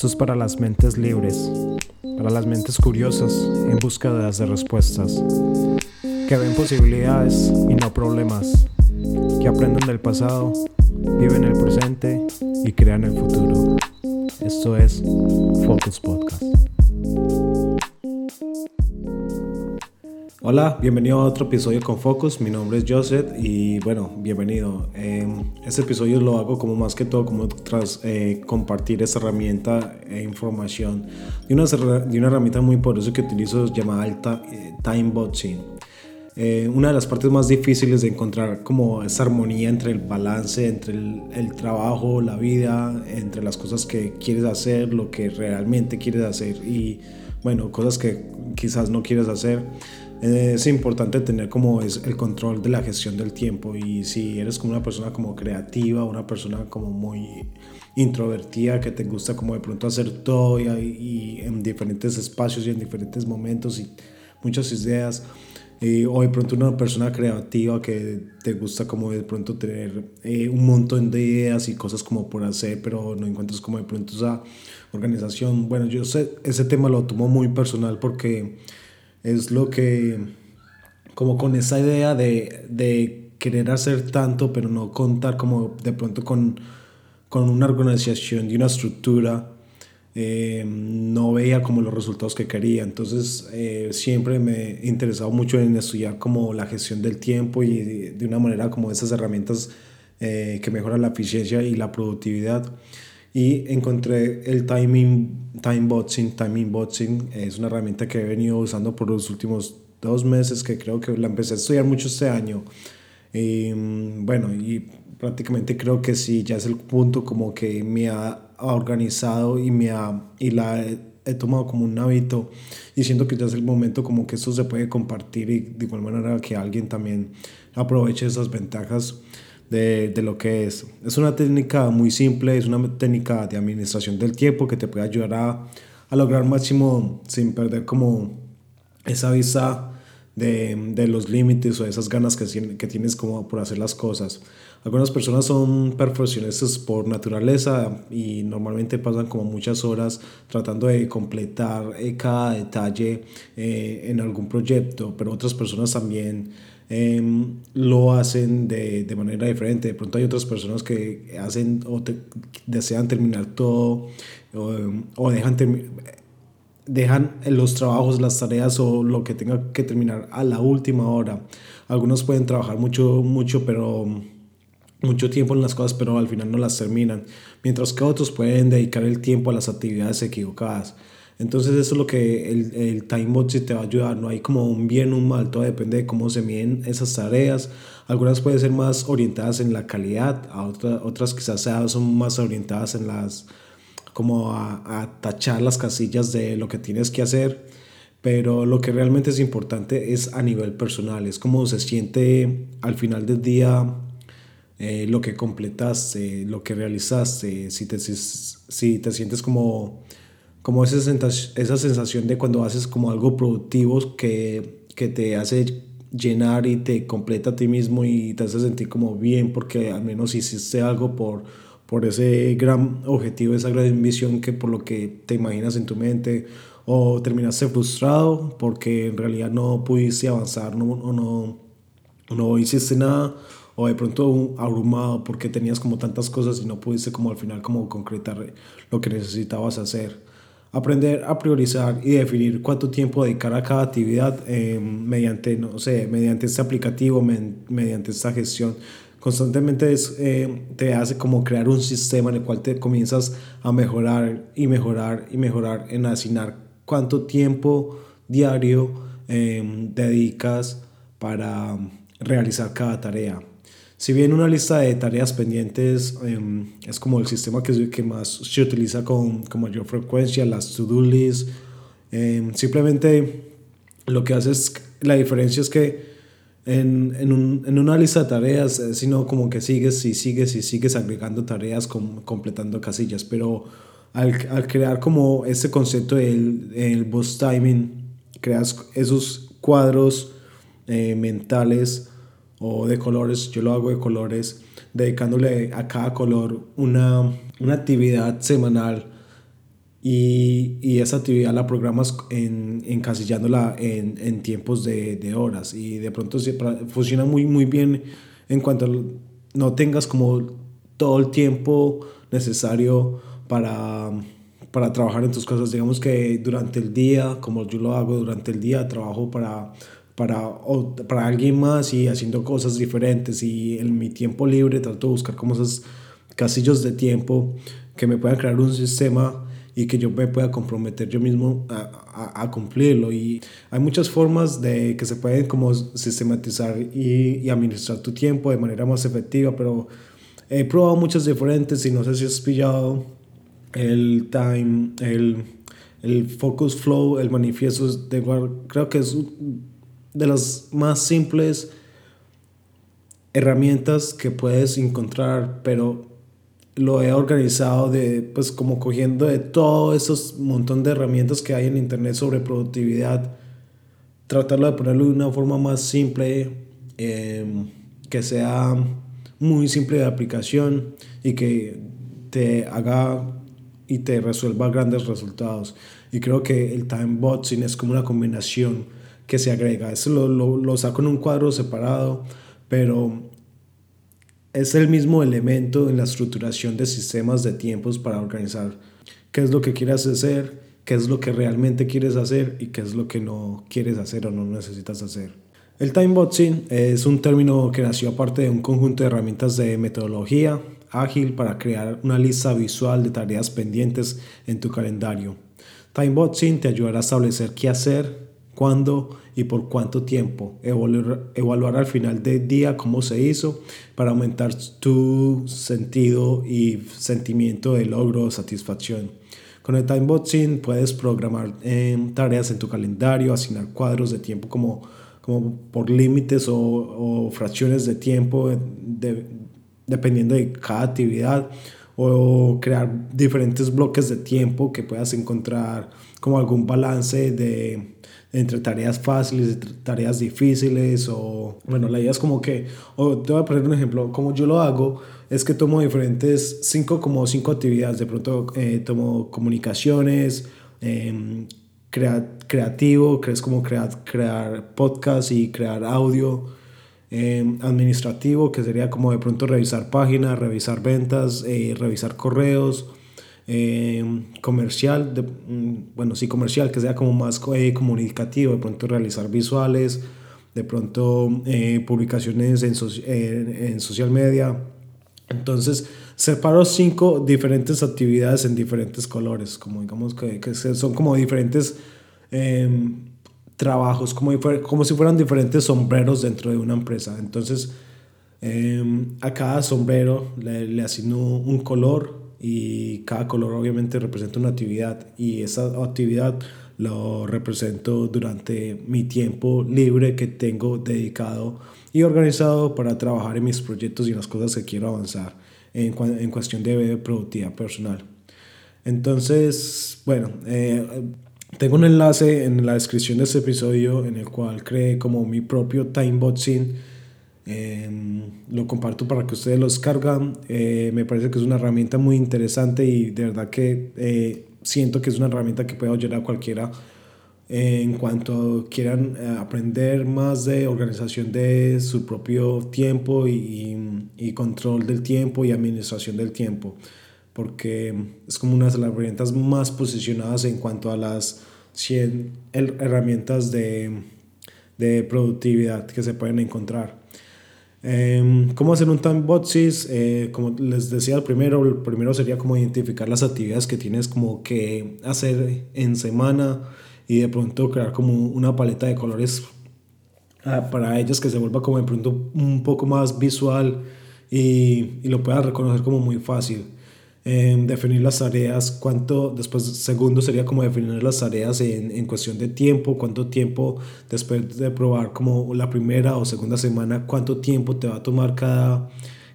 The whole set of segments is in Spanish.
Esto es para las mentes libres, para las mentes curiosas en busca de respuestas, que ven posibilidades y no problemas, que aprenden del pasado, viven el presente y crean el futuro. Esto es Focus Hola, bienvenido a otro episodio con Focus. Mi nombre es Joseph y bueno, bienvenido. este episodio lo hago como más que todo como tras eh, compartir esta herramienta e información de una, de una herramienta muy poderosa que utilizo llamada Time eh, Timeboxing. Eh, una de las partes más difíciles de encontrar como esa armonía entre el balance, entre el, el, trabajo, la vida, entre las cosas que quieres hacer, lo que realmente quieres hacer y bueno, cosas que quizás no quieres hacer es importante tener como es el control de la gestión del tiempo y si eres como una persona como creativa, una persona como muy introvertida que te gusta como de pronto hacer todo y, en diferentes espacios y en diferentes momentos y muchas ideas o de pronto una persona creativa que te gusta como de pronto tener eh, un montón de ideas y cosas como por hacer pero no encuentras como de pronto esa organización. Bueno yo sé ese tema lo tomo muy personal porque es lo que, como con esa idea de, de querer hacer tanto, pero no contar como de pronto con, con una organización y una estructura, eh, no veía como los resultados que quería. Entonces eh, siempre me he interesado mucho en estudiar como la gestión del tiempo y de, una manera como esas herramientas eh, que mejoran la eficiencia y la productividad y encontré el timing, time boxing, timing boxing, es una herramienta que he venido usando por los últimos dos meses, que creo que la empecé a estudiar mucho este año. Y mm, bueno, y prácticamente creo que sí, ya es el punto como que me ha organizado y, me ha, y la he, he tomado como un hábito. Y siento que ya es el momento como que esto se puede compartir y de igual manera que alguien también aproveche esas ventajas de, de, lo que es. Es una técnica muy simple, es una técnica de administración del tiempo que te puede ayudar a, a lograr máximo sin perder como esa vista de, de los límites o esas ganas que, que tienes como por hacer las cosas. Algunas personas son perfeccionistas por naturaleza y normalmente pasan como muchas horas tratando de completar eh, cada detalle eh, en algún proyecto, pero otras personas también Em, lo hacen de, de, manera diferente. De pronto hay otras personas que hacen o desean terminar todo o, o dejan, dejan los trabajos, las tareas o lo que tenga que terminar a la última hora. Algunos pueden trabajar mucho, mucho, pero mucho tiempo en las cosas, pero al final no las terminan. Mientras que otros pueden dedicar el tiempo a las actividades equivocadas. Entonces eso es lo que el, el time te va a ayudar. No hay como un bien o un mal, todo depende de cómo se miden esas tareas. Algunas pueden ser más orientadas en la calidad, a otras, otras quizás son más orientadas en las como a, a tachar las casillas de lo que tienes que hacer. Pero lo que realmente es importante es a nivel personal, es cómo se siente al final del día eh, lo que completaste, lo que realizaste, si te, si te sientes como como esa, esa sensación de cuando haces como algo productivo que, que te hace llenar y te completa a ti mismo y te hace sentir como bien porque al menos hiciste algo por, por ese gran objetivo, esa gran visión que por lo que te imaginas en tu mente o terminaste frustrado porque en realidad no pudiste avanzar no, o no, no hiciste nada o de pronto abrumado porque tenías como tantas cosas y no pudiste como al final como concretar lo que necesitabas hacer aprender a priorizar y definir cuánto tiempo dedicar a cada actividad eh, mediante, no sé, mediante este aplicativo, mediante esta gestión. Constantemente es, eh, te hace como crear un sistema en el cual te comienzas a mejorar y mejorar y mejorar en asignar cuánto tiempo diario eh, dedicas para realizar cada tarea. Si bien una lista de tareas pendientes em, es como el sistema que, que más se utiliza con, con mayor frecuencia, las to-do list, em, simplemente lo que hace es, la diferencia es que en, en, un, en una lista de tareas, eh, sino como que sigues y sigues y sigues agregando tareas, completando casillas, pero al, al, crear como ese concepto del el boss timing, creas esos cuadros eh, mentales o de colores, yo lo hago de colores, dedicándole a cada color una, una actividad semanal y, y esa actividad la programas en, encasillándola en, en tiempos de, de, horas y de pronto funciona muy, muy bien en cuanto no tengas como todo el tiempo necesario para, para trabajar en tus cosas. Digamos que durante el día, como yo lo hago durante el día, trabajo para, para, para alguien más y haciendo cosas diferentes y en mi tiempo libre trato de buscar como esos casillos de tiempo que me puedan crear un sistema y que yo me pueda comprometer yo mismo a, a, cumplirlo. Y hay muchas formas de que se pueden como sistematizar y, y, administrar tu tiempo de manera más efectiva, pero he probado muchas diferentes y no sé si has pillado el time, el, el focus flow, el manifiesto de creo que es de las más simples herramientas que puedes encontrar, pero lo he organizado de, pues como cogiendo de todo esos montón de herramientas que hay en internet sobre productividad, tratarlo de ponerlo de una forma más simple, em, que sea muy simple de aplicación y que te haga y te resuelva grandes resultados. Y creo que el time boxing es como una combinación que se agrega. Eso lo, lo, lo saco en un cuadro separado, pero es el mismo elemento en la estructuración de sistemas de tiempos para organizar qué es lo que quieres hacer, qué es lo que realmente quieres hacer y qué es lo que no quieres hacer o no necesitas hacer. El timeboxing es un término que nació aparte de un conjunto de herramientas de metodología ágil para crear una lista visual de tareas pendientes en tu calendario. Timeboxing te ayudará a establecer qué hacer, cuándo y por cuánto tiempo. Evaluar, al final del día cómo se hizo para aumentar tu sentido y sentimiento de logro o satisfacción. Con el timeboxing puedes programar tareas en tu calendario, asignar cuadros de tiempo como, como por límites o, o, fracciones de tiempo dependiendo de cada actividad o crear diferentes bloques de tiempo que puedas encontrar como algún balance de entre tareas fáciles, tareas difíciles o bueno, la idea es como que, o te voy a poner un ejemplo, como yo lo hago es que tomo diferentes, cinco como cinco actividades, de pronto eh, tomo comunicaciones, eh, creativo, que es como crear, crear podcast y crear audio, em, administrativo, que sería como de pronto revisar páginas, revisar ventas, eh, revisar correos, eh, comercial, de, mm, bueno, sí comercial, que sea como más eh, comunicativo, de pronto realizar visuales, de pronto eh, publicaciones en, social media. Entonces, separo cinco diferentes actividades en diferentes colores, como digamos que, que son como diferentes em, trabajos, como, si fueran diferentes sombreros dentro de una empresa. Entonces, em, a cada sombrero le, le asigno un color, y cada color obviamente representa una actividad y esa actividad lo represento durante mi tiempo libre que tengo dedicado y organizado para trabajar en mis proyectos y en las cosas que quiero avanzar en, en cuestión de productividad personal. Entonces, bueno, eh, tengo un enlace en la descripción de este episodio en el cual creé como mi propio timeboxing Em, lo comparto para que ustedes lo descargan. Eh, me parece que es una herramienta muy interesante y de verdad que eh, siento que es una herramienta que puede ayudar a cualquiera eh, en cuanto quieran aprender más de organización de su propio tiempo y, y, control del tiempo y administración del tiempo. Porque es como una de las herramientas más posicionadas en cuanto a las 100 herramientas de, de productividad que se pueden encontrar. Eh, ¿Cómo hacer un time boxes? Eh, como les decía el primero, el primero sería como identificar las actividades que tienes como que hacer en semana y de pronto crear como una paleta de colores ah, para ellas que se vuelva como de pronto un poco más visual y, y lo puedas reconocer como muy fácil definir las tareas, cuánto, después segundo sería como definir las tareas en, en, cuestión de tiempo, cuánto tiempo después de probar como la primera o segunda semana, cuánto tiempo te va a tomar cada,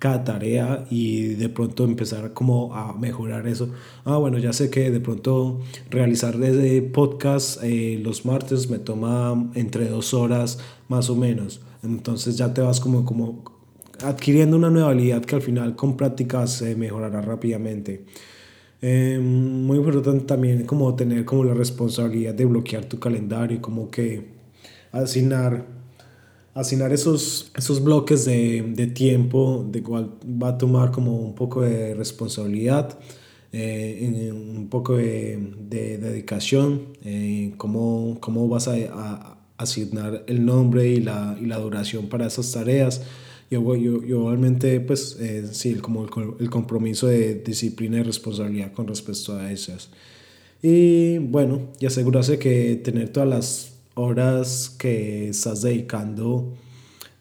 cada tarea y de pronto empezar como a mejorar eso. Ah, bueno, ya sé que de pronto realizar desde podcast eh, los martes me toma entre dos horas más o menos. Entonces ya te vas como, como adquiriendo una nueva habilidad que al final con práctica se mejorará rápidamente. Eh, muy importante también como tener como la responsabilidad de bloquear tu calendario como que asignar, asignar esos, esos bloques de, de tiempo de cual va a tomar como un poco de responsabilidad. Eh, un poco de, de dedicación, eh, cómo, cómo, vas a, a, asignar el nombre y la, y la, duración para esas tareas. Yo, yo, yo igualmente, pues, eh, sí, como el, el, compromiso de disciplina y responsabilidad con respecto a esas. Y bueno, y asegurarse que tener todas las horas que estás dedicando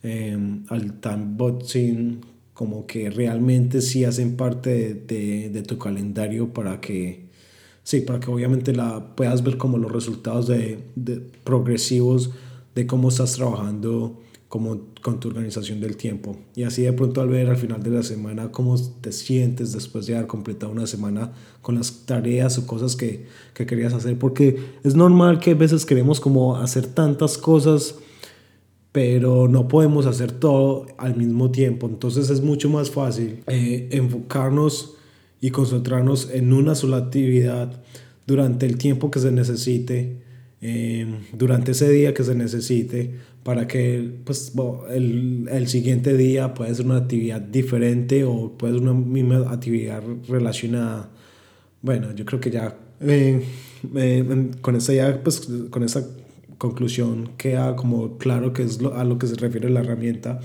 eh, al time boxing como que realmente sí hacen parte de, de, tu calendario para que, sí, para que obviamente la puedas ver como los resultados de, de progresivos de cómo estás trabajando como con tu organización del tiempo. Y así de pronto al ver al final de la semana cómo te sientes después de haber completado una semana con las tareas o cosas que, que querías hacer. Porque es normal que a veces queremos como hacer tantas cosas pero no podemos hacer todo al mismo tiempo. Entonces es mucho más fácil eh, enfocarnos y concentrarnos en una sola actividad durante el tiempo que se necesite, eh, durante ese día que se necesite, para que pues, el, el, siguiente día pueda ser una actividad diferente o puede ser una misma actividad relacionada. Bueno, yo creo que ya eh, con esa ya, pues, con esa conclusión queda como claro que es a lo que se refiere la herramienta.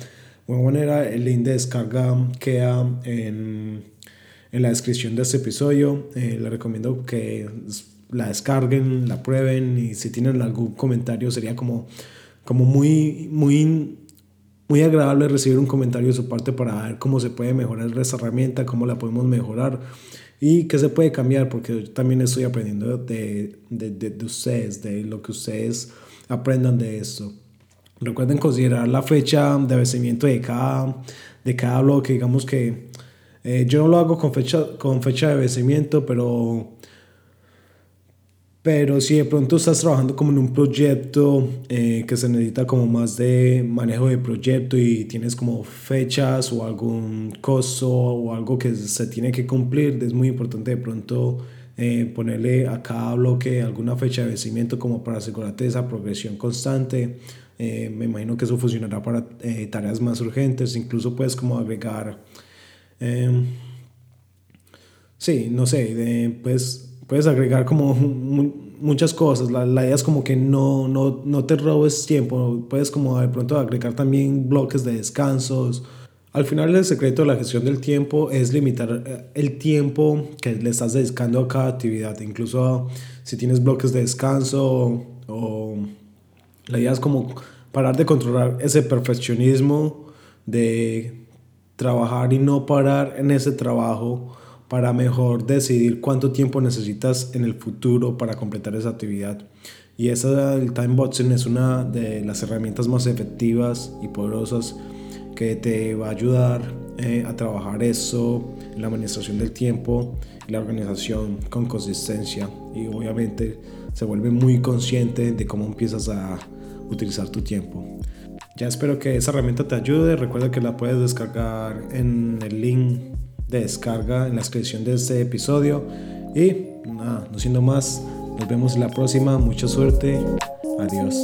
De buena manera, el link de descarga queda en, en la descripción de este episodio. Eh, les recomiendo que la descarguen, la prueben y si tienen algún comentario sería como, como muy, muy, muy agradable recibir un comentario de su parte para ver cómo se puede mejorar esta herramienta, cómo la podemos mejorar y qué se puede cambiar, porque yo también estoy aprendiendo de, de, de, de ustedes, de lo que ustedes aprendan de esto. Recuerden considerar la fecha de vencimiento de cada, de cada bloque. Digamos que eh, yo no lo hago con fecha, con fecha de vencimiento, pero, pero si de pronto estás trabajando como en un proyecto eh, que se necesita como más de manejo de proyecto y tienes como fechas o algún costo o algo que se tiene que cumplir, es muy importante de pronto eh, ponerle a cada bloque alguna fecha de vencimiento como para asegurarte esa progresión constante. Eh, me imagino que eso funcionará para eh, tareas más urgentes, incluso puedes como agregar, em, sí, no sé, pues, puedes agregar como muchas cosas. La, la, idea es como que no, no, no te robes tiempo, puedes como de pronto agregar también bloques de descansos. Al final el secreto de la gestión del tiempo es limitar eh, el tiempo que le estás dedicando a cada actividad, incluso si tienes bloques de descanso o, la idea es como parar de controlar ese perfeccionismo de trabajar y no parar en ese trabajo para mejor decidir cuánto tiempo necesitas en el futuro para completar esa actividad. Y esa, el time boxing es una de las herramientas más efectivas y poderosas que te va a ayudar eh, a trabajar eso, la administración del tiempo, la organización con consistencia y obviamente se vuelve muy consciente de cómo empiezas a utilizar tu tiempo. Ya espero que esa herramienta te ayude. Recuerda que la puedes descargar en el link de descarga en la descripción de este episodio. Y nada, no siendo más, nos vemos la próxima. Mucha suerte. Adiós.